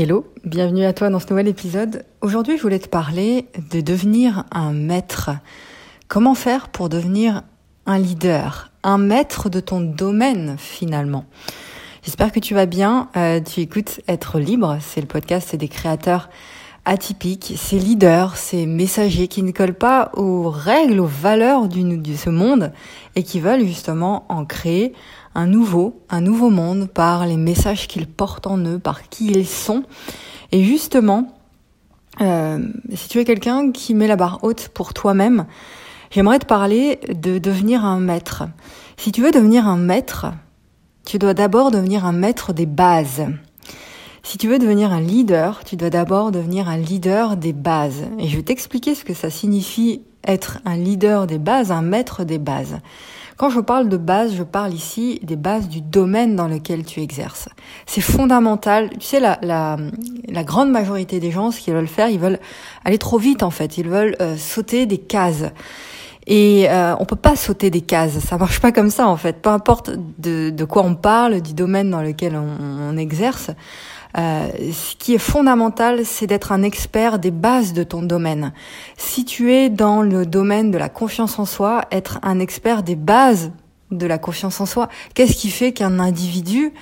Hello, bienvenue à toi dans ce nouvel épisode. Aujourd'hui, je voulais te parler de devenir un maître. Comment faire pour devenir un leader, un maître de ton domaine finalement? J'espère que tu vas bien. Euh, tu écoutes Être libre, c'est le podcast des créateurs atypiques, ces leaders, ces messagers qui ne collent pas aux règles, aux valeurs de ce monde et qui veulent justement en créer un nouveau, un nouveau monde par les messages qu'ils portent en eux, par qui ils sont. Et justement, euh, si tu es quelqu'un qui met la barre haute pour toi-même, j'aimerais te parler de devenir un maître. Si tu veux devenir un maître, tu dois d'abord devenir un maître des bases. Si tu veux devenir un leader, tu dois d'abord devenir un leader des bases. Et je vais t'expliquer ce que ça signifie être un leader des bases, un maître des bases. Quand je parle de base, je parle ici des bases du domaine dans lequel tu exerces. C'est fondamental. Tu sais, la, la, la, grande majorité des gens, ce qu'ils veulent faire, ils veulent aller trop vite en fait. Ils veulent euh, sauter des cases. Et euh, on peut pas sauter des cases, ça marche pas comme ça en fait. Peu importe de, quoi on parle, du domaine dans lequel on exerce, euh, ce qui est fondamental, c'est d'être un expert des bases de ton domaine. Si tu es dans le domaine de la confiance en soi, être un expert des bases de la confiance en soi, qu'est-ce qui fait qu'un individu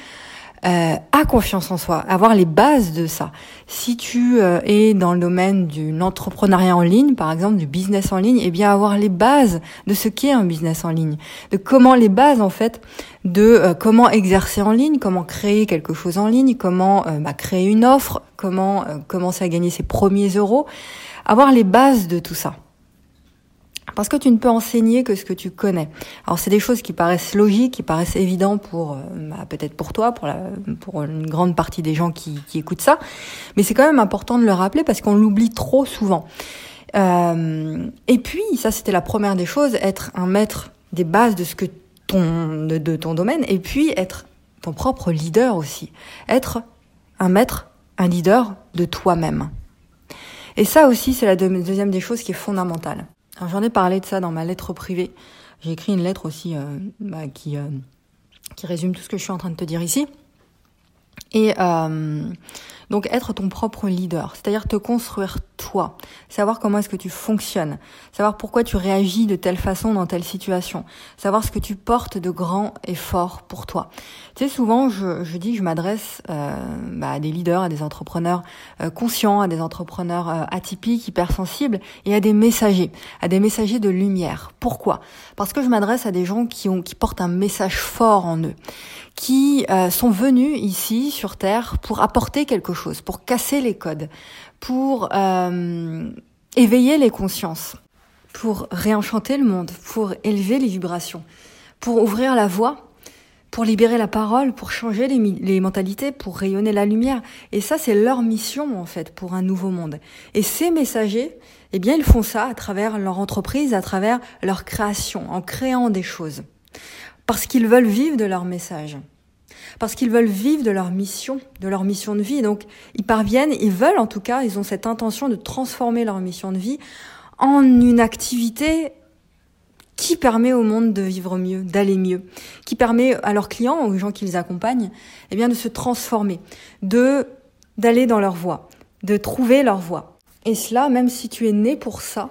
euh, a confiance en soi, avoir les bases de ça. Si tu euh, es dans le domaine de l'entrepreneuriat en ligne, par exemple du business en ligne, eh bien avoir les bases de ce qu'est un business en ligne, de comment les bases en fait de euh, comment exercer en ligne, comment créer quelque chose en ligne, comment bah, créer une offre, comment commencer à gagner ses premiers euros, avoir les bases de tout ça parce que tu ne peux enseigner que ce que tu connais. Alors c'est des choses qui paraissent logiques, qui paraissent évidentes pour euh, bah, peut-être pour toi, pour, la, pour une grande partie des gens qui, qui écoutent ça, mais c'est quand même important de le rappeler parce qu'on l'oublie trop souvent. Euh, et puis ça c'était la première des choses, être un maître des bases de ce que ton de, de ton domaine, et puis être ton propre leader aussi, être un maître, un leader de toi-même. Et ça aussi, c'est la deuxième des choses qui est fondamentale. J'en ai parlé de ça dans ma lettre privée. J'ai écrit une lettre aussi euh, bah, qui, euh, qui résume tout ce que je suis en train de te dire ici. Et euh, donc être ton propre leader, c'est-à-dire te construire toi, savoir comment est-ce que tu fonctionnes, savoir pourquoi tu réagis de telle façon dans telle situation, savoir ce que tu portes de grand et fort pour toi. Tu sais, souvent je, je dis que je m'adresse euh, bah, à des leaders, à des entrepreneurs euh, conscients, à des entrepreneurs euh, atypiques, hypersensibles et à des messagers, à des messagers de lumière. Pourquoi? Parce que je m'adresse à des gens qui ont qui portent un message fort en eux, qui euh, sont venus ici sur Terre pour apporter quelque chose, pour casser les codes, pour euh, éveiller les consciences, pour réenchanter le monde, pour élever les vibrations, pour ouvrir la voie, pour libérer la parole, pour changer les, les mentalités, pour rayonner la lumière. Et ça, c'est leur mission en fait pour un nouveau monde. Et ces messagers, eh bien, ils font ça à travers leur entreprise, à travers leur création, en créant des choses parce qu'ils veulent vivre de leur message, parce qu'ils veulent vivre de leur mission, de leur mission de vie. Donc ils parviennent, ils veulent en tout cas, ils ont cette intention de transformer leur mission de vie en une activité qui permet au monde de vivre mieux, d'aller mieux, qui permet à leurs clients, aux gens qu'ils accompagnent, eh bien de se transformer, de d'aller dans leur voie, de trouver leur voie. Et cela, même si tu es né pour ça,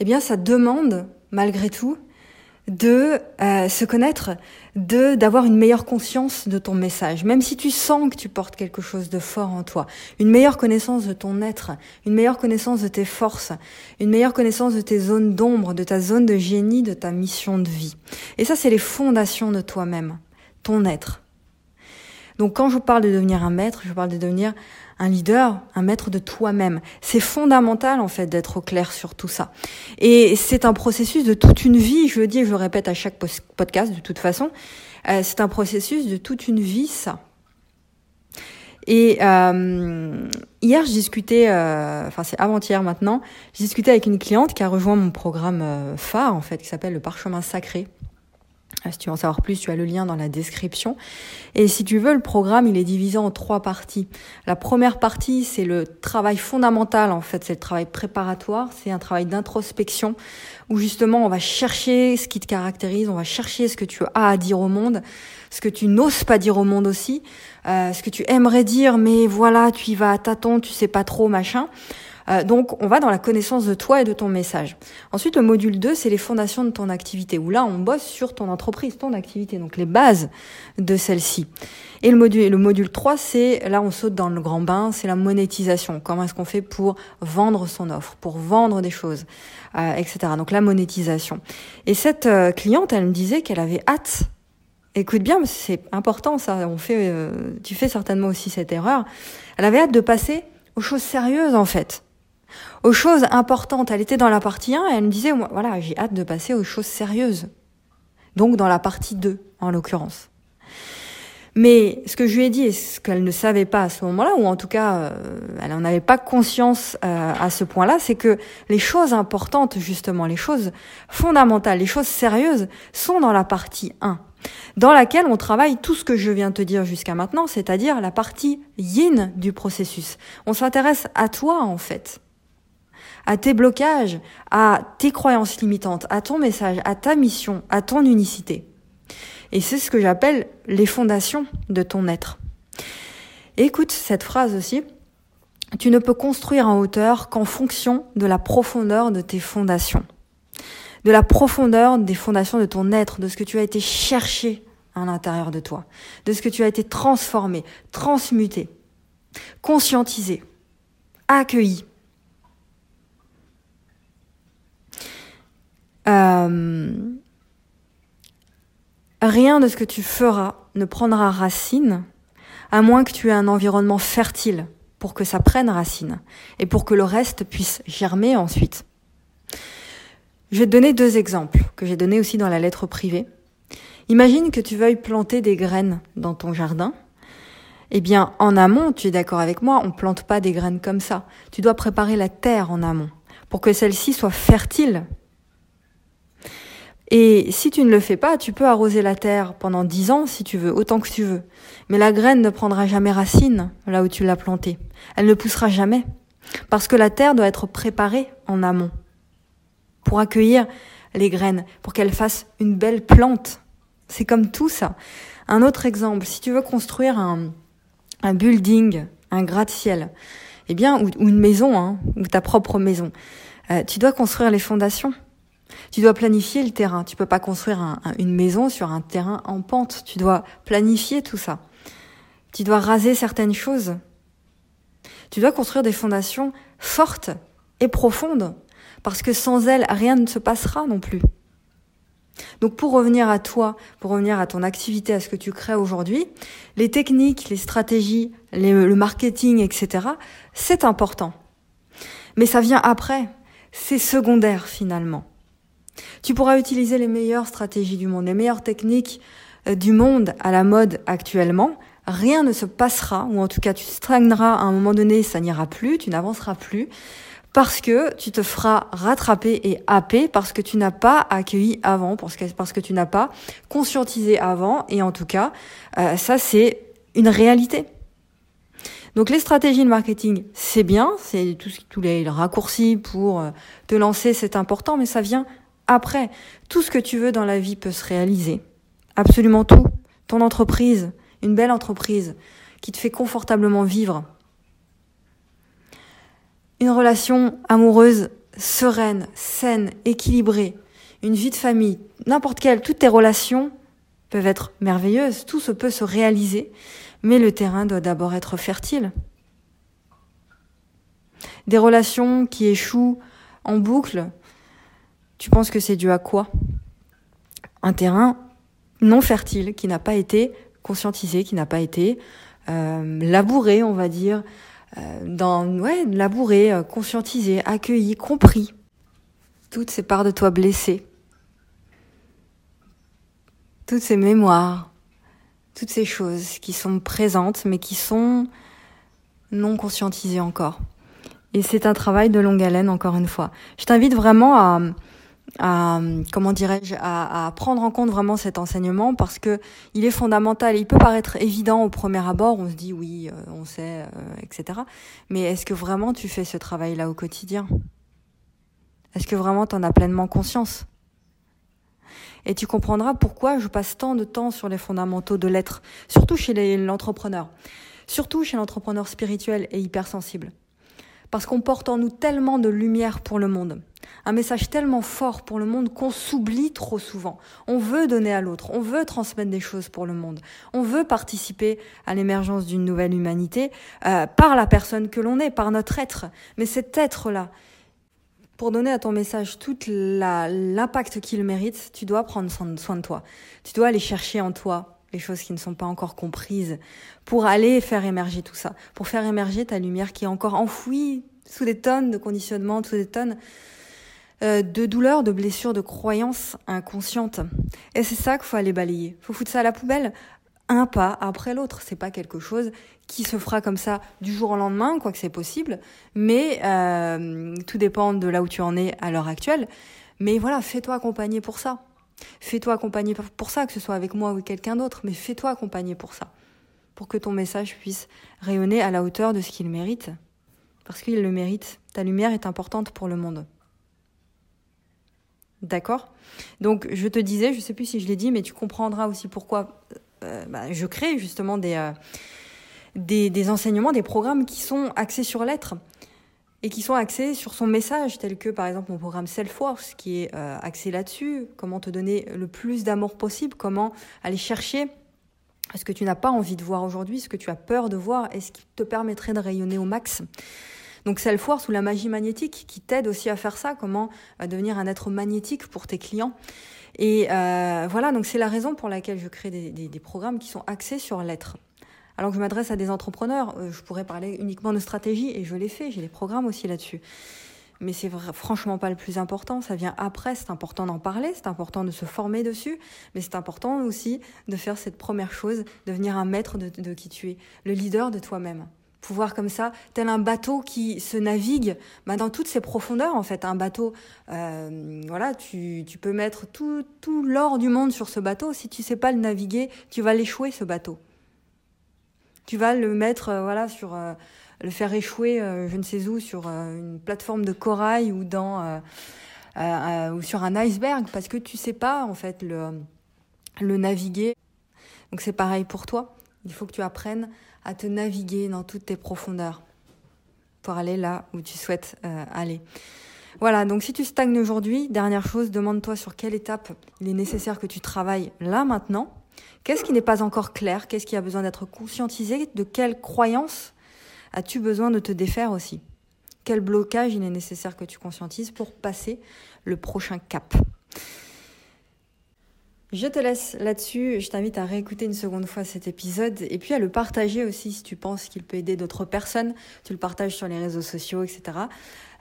eh bien ça demande malgré tout de euh, se connaître, de d'avoir une meilleure conscience de ton message, même si tu sens que tu portes quelque chose de fort en toi, une meilleure connaissance de ton être, une meilleure connaissance de tes forces, une meilleure connaissance de tes zones d'ombre, de ta zone de génie, de ta mission de vie. Et ça, c'est les fondations de toi-même, ton être. Donc quand je parle de devenir un maître, je parle de devenir un leader, un maître de toi-même. C'est fondamental en fait d'être au clair sur tout ça. Et c'est un processus de toute une vie, je le dis et je le répète à chaque podcast de toute façon, euh, c'est un processus de toute une vie ça. Et euh, hier, je discutais, euh, enfin c'est avant-hier maintenant, je discutais avec une cliente qui a rejoint mon programme phare en fait, qui s'appelle le Parchemin Sacré. Euh, si tu veux en savoir plus, tu as le lien dans la description. Et si tu veux, le programme, il est divisé en trois parties. La première partie, c'est le travail fondamental, en fait, c'est le travail préparatoire, c'est un travail d'introspection, où justement, on va chercher ce qui te caractérise, on va chercher ce que tu as à dire au monde, ce que tu n'oses pas dire au monde aussi, euh, ce que tu aimerais dire, mais voilà, tu y vas à tâtons, tu sais pas trop, machin. Euh, donc, on va dans la connaissance de toi et de ton message. Ensuite, le module 2, c'est les fondations de ton activité, où là, on bosse sur ton entreprise, ton activité, donc les bases de celle-ci. Et le module, le module 3, c'est, là, on saute dans le grand bain, c'est la monétisation. Comment est-ce qu'on fait pour vendre son offre, pour vendre des choses, euh, etc. Donc, la monétisation. Et cette euh, cliente, elle me disait qu'elle avait hâte Écoute bien, c'est important ça. On fait, tu fais certainement aussi cette erreur. Elle avait hâte de passer aux choses sérieuses en fait aux choses importantes. Elle était dans la partie 1 et elle me disait, voilà, j'ai hâte de passer aux choses sérieuses. Donc dans la partie 2, en l'occurrence. Mais ce que je lui ai dit et ce qu'elle ne savait pas à ce moment-là, ou en tout cas, euh, elle n'en avait pas conscience euh, à ce point-là, c'est que les choses importantes, justement, les choses fondamentales, les choses sérieuses, sont dans la partie 1, dans laquelle on travaille tout ce que je viens de te dire jusqu'à maintenant, c'est-à-dire la partie yin du processus. On s'intéresse à toi, en fait à tes blocages, à tes croyances limitantes, à ton message, à ta mission, à ton unicité. Et c'est ce que j'appelle les fondations de ton être. écoute cette phrase aussi. Tu ne peux construire en hauteur qu'en fonction de la profondeur de tes fondations. De la profondeur des fondations de ton être, de ce que tu as été cherché à l'intérieur de toi, de ce que tu as été transformé, transmuté, conscientisé, accueilli. Euh, rien de ce que tu feras ne prendra racine à moins que tu aies un environnement fertile pour que ça prenne racine et pour que le reste puisse germer ensuite. Je vais te donner deux exemples que j'ai donnés aussi dans la lettre privée. Imagine que tu veuilles planter des graines dans ton jardin. Eh bien, en amont, tu es d'accord avec moi, on plante pas des graines comme ça. Tu dois préparer la terre en amont pour que celle-ci soit fertile et si tu ne le fais pas, tu peux arroser la terre pendant dix ans si tu veux, autant que tu veux. Mais la graine ne prendra jamais racine là où tu l'as plantée. Elle ne poussera jamais. Parce que la terre doit être préparée en amont pour accueillir les graines, pour qu'elles fassent une belle plante. C'est comme tout ça. Un autre exemple, si tu veux construire un, un building, un gratte-ciel, eh bien, ou, une maison, hein, ou ta propre maison, euh, tu dois construire les fondations. Tu dois planifier le terrain. Tu peux pas construire une maison sur un terrain en pente. Tu dois planifier tout ça. Tu dois raser certaines choses. Tu dois construire des fondations fortes et profondes. Parce que sans elles, rien ne se passera non plus. Donc pour revenir à toi, pour revenir à ton activité, à ce que tu crées aujourd'hui, les techniques, les stratégies, le marketing, etc., c'est important. Mais ça vient après. C'est secondaire finalement. Tu pourras utiliser les meilleures stratégies du monde, les meilleures techniques euh, du monde à la mode actuellement. Rien ne se passera, ou en tout cas tu stagneras à un moment donné, ça n'ira plus, tu n'avanceras plus, parce que tu te feras rattraper et happer parce que tu n'as pas accueilli avant, parce que, parce que tu n'as pas conscientisé avant, et en tout cas, euh, ça c'est une réalité. Donc les stratégies de marketing, c'est bien, c'est tous les raccourcis pour euh, te lancer, c'est important, mais ça vient après, tout ce que tu veux dans la vie peut se réaliser. Absolument tout. Ton entreprise, une belle entreprise qui te fait confortablement vivre. Une relation amoureuse sereine, saine, équilibrée. Une vie de famille, n'importe quelle, toutes tes relations peuvent être merveilleuses, tout se peut se réaliser, mais le terrain doit d'abord être fertile. Des relations qui échouent en boucle, tu penses que c'est dû à quoi? Un terrain non fertile qui n'a pas été conscientisé, qui n'a pas été euh, labouré, on va dire, euh, dans ouais, labouré, euh, conscientisé, accueilli, compris. Toutes ces parts de toi blessées, toutes ces mémoires, toutes ces choses qui sont présentes mais qui sont non conscientisées encore. Et c'est un travail de longue haleine, encore une fois. Je t'invite vraiment à, à comment dirais-je à, à, prendre en compte vraiment cet enseignement parce que il est fondamental. Il peut paraître évident au premier abord, on se dit oui, euh, on sait, euh, etc. Mais est-ce que vraiment tu fais ce travail-là au quotidien? Est-ce que vraiment tu en as pleinement conscience? Et tu comprendras pourquoi je passe tant de temps sur les fondamentaux de l'être, surtout chez l'entrepreneur, surtout chez l'entrepreneur spirituel et hypersensible parce qu'on porte en nous tellement de lumière pour le monde, un message tellement fort pour le monde qu'on s'oublie trop souvent. On veut donner à l'autre, on veut transmettre des choses pour le monde, on veut participer à l'émergence d'une nouvelle humanité euh, par la personne que l'on est, par notre être. Mais cet être-là, pour donner à ton message tout l'impact qu'il mérite, tu dois prendre soin de toi. Tu dois aller chercher en toi les choses qui ne sont pas encore comprises, pour aller faire émerger tout ça, pour faire émerger ta lumière qui est encore enfouie sous des tonnes de conditionnements, sous des tonnes euh, de douleurs, de blessures, de croyances inconscientes. Et c'est ça qu'il faut aller balayer. Faut foutre ça à la poubelle, un pas après l'autre. C'est pas quelque chose qui se fera comme ça du jour au lendemain, quoique c'est possible, mais euh, tout dépend de là où tu en es à l'heure actuelle. Mais voilà, fais-toi accompagner pour ça. Fais-toi accompagner pour ça, que ce soit avec moi ou quelqu'un d'autre, mais fais-toi accompagner pour ça. Pour que ton message puisse rayonner à la hauteur de ce qu'il mérite. Parce qu'il le mérite. Ta lumière est importante pour le monde. D'accord? Donc, je te disais, je ne sais plus si je l'ai dit, mais tu comprendras aussi pourquoi euh, bah, je crée justement euh, des enseignements, des programmes qui sont axés sur l'être et qui sont axés sur son message, tel que par exemple mon programme Self-Force, qui est euh, axé là-dessus, comment te donner le plus d'amour possible, comment aller chercher ce que tu n'as pas envie de voir aujourd'hui, ce que tu as peur de voir, et ce qui te permettrait de rayonner au max? Donc Self-Force ou la magie magnétique, qui t'aide aussi à faire ça, comment euh, devenir un être magnétique pour tes clients. Et euh, voilà, donc c'est la raison pour laquelle je crée des, programmes qui sont axés sur l'être. Alors que je m'adresse à des entrepreneurs, euh, je pourrais parler uniquement de stratégie et je l'ai fait, j'ai des programmes aussi là-dessus. Mais c'est franchement pas le plus important, ça vient après, c'est important d'en parler, c'est important de se former dessus, mais c'est important aussi de faire cette première chose, devenir un maître de, qui tu es, le leader de toi-même pouvoir comme ça, tel un bateau qui se navigue bah, dans toutes ses profondeurs en fait. Un bateau, euh, voilà, tu, peux mettre tout, tout l'or du monde sur ce bateau. Si tu sais pas le naviguer, tu vas l'échouer ce bateau tu vas le mettre euh, voilà sur euh, le faire échouer euh, je ne sais où sur une plateforme de corail ou dans ou sur un iceberg parce que tu sais pas en fait le le naviguer. Donc c'est pareil pour toi. Il faut que tu apprennes à te naviguer dans toutes tes profondeurs pour aller là où tu souhaites aller. Voilà, donc si tu stagnes aujourd'hui, dernière chose, demande-toi sur quelle étape il est nécessaire que tu travailles là maintenant Qu'est-ce qui n'est pas encore clair? Qu'est-ce qui a besoin d'être conscientisé? De quelles croyances as-tu besoin de te défaire aussi? Quel blocage il est nécessaire que tu conscientises pour passer le prochain cap? Je te laisse là-dessus. Je t'invite à réécouter une seconde fois cet épisode et puis à le partager aussi si tu penses qu'il peut aider d'autres personnes. Tu le partages sur les réseaux sociaux, etc.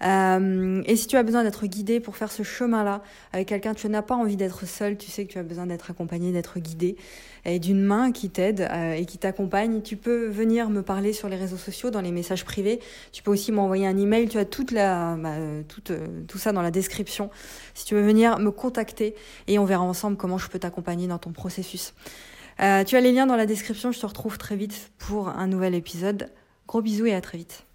Euh, et si tu as besoin d'être guidé pour faire ce chemin-là avec quelqu'un, tu n'as pas envie d'être seul, tu sais que tu as besoin d'être accompagné, d'être guidé et d'une main qui t'aide euh, et qui t'accompagne, tu peux venir me parler sur les réseaux sociaux, dans les messages privés. Tu peux aussi m'envoyer un email, tu as toute la, bah, toute, euh, tout ça dans la description. Si tu veux venir me contacter et on verra ensemble comment je peux t'accompagner dans ton processus. Tu as les liens dans la description, je te retrouve très vite pour un nouvel épisode. Gros bisous et à très vite.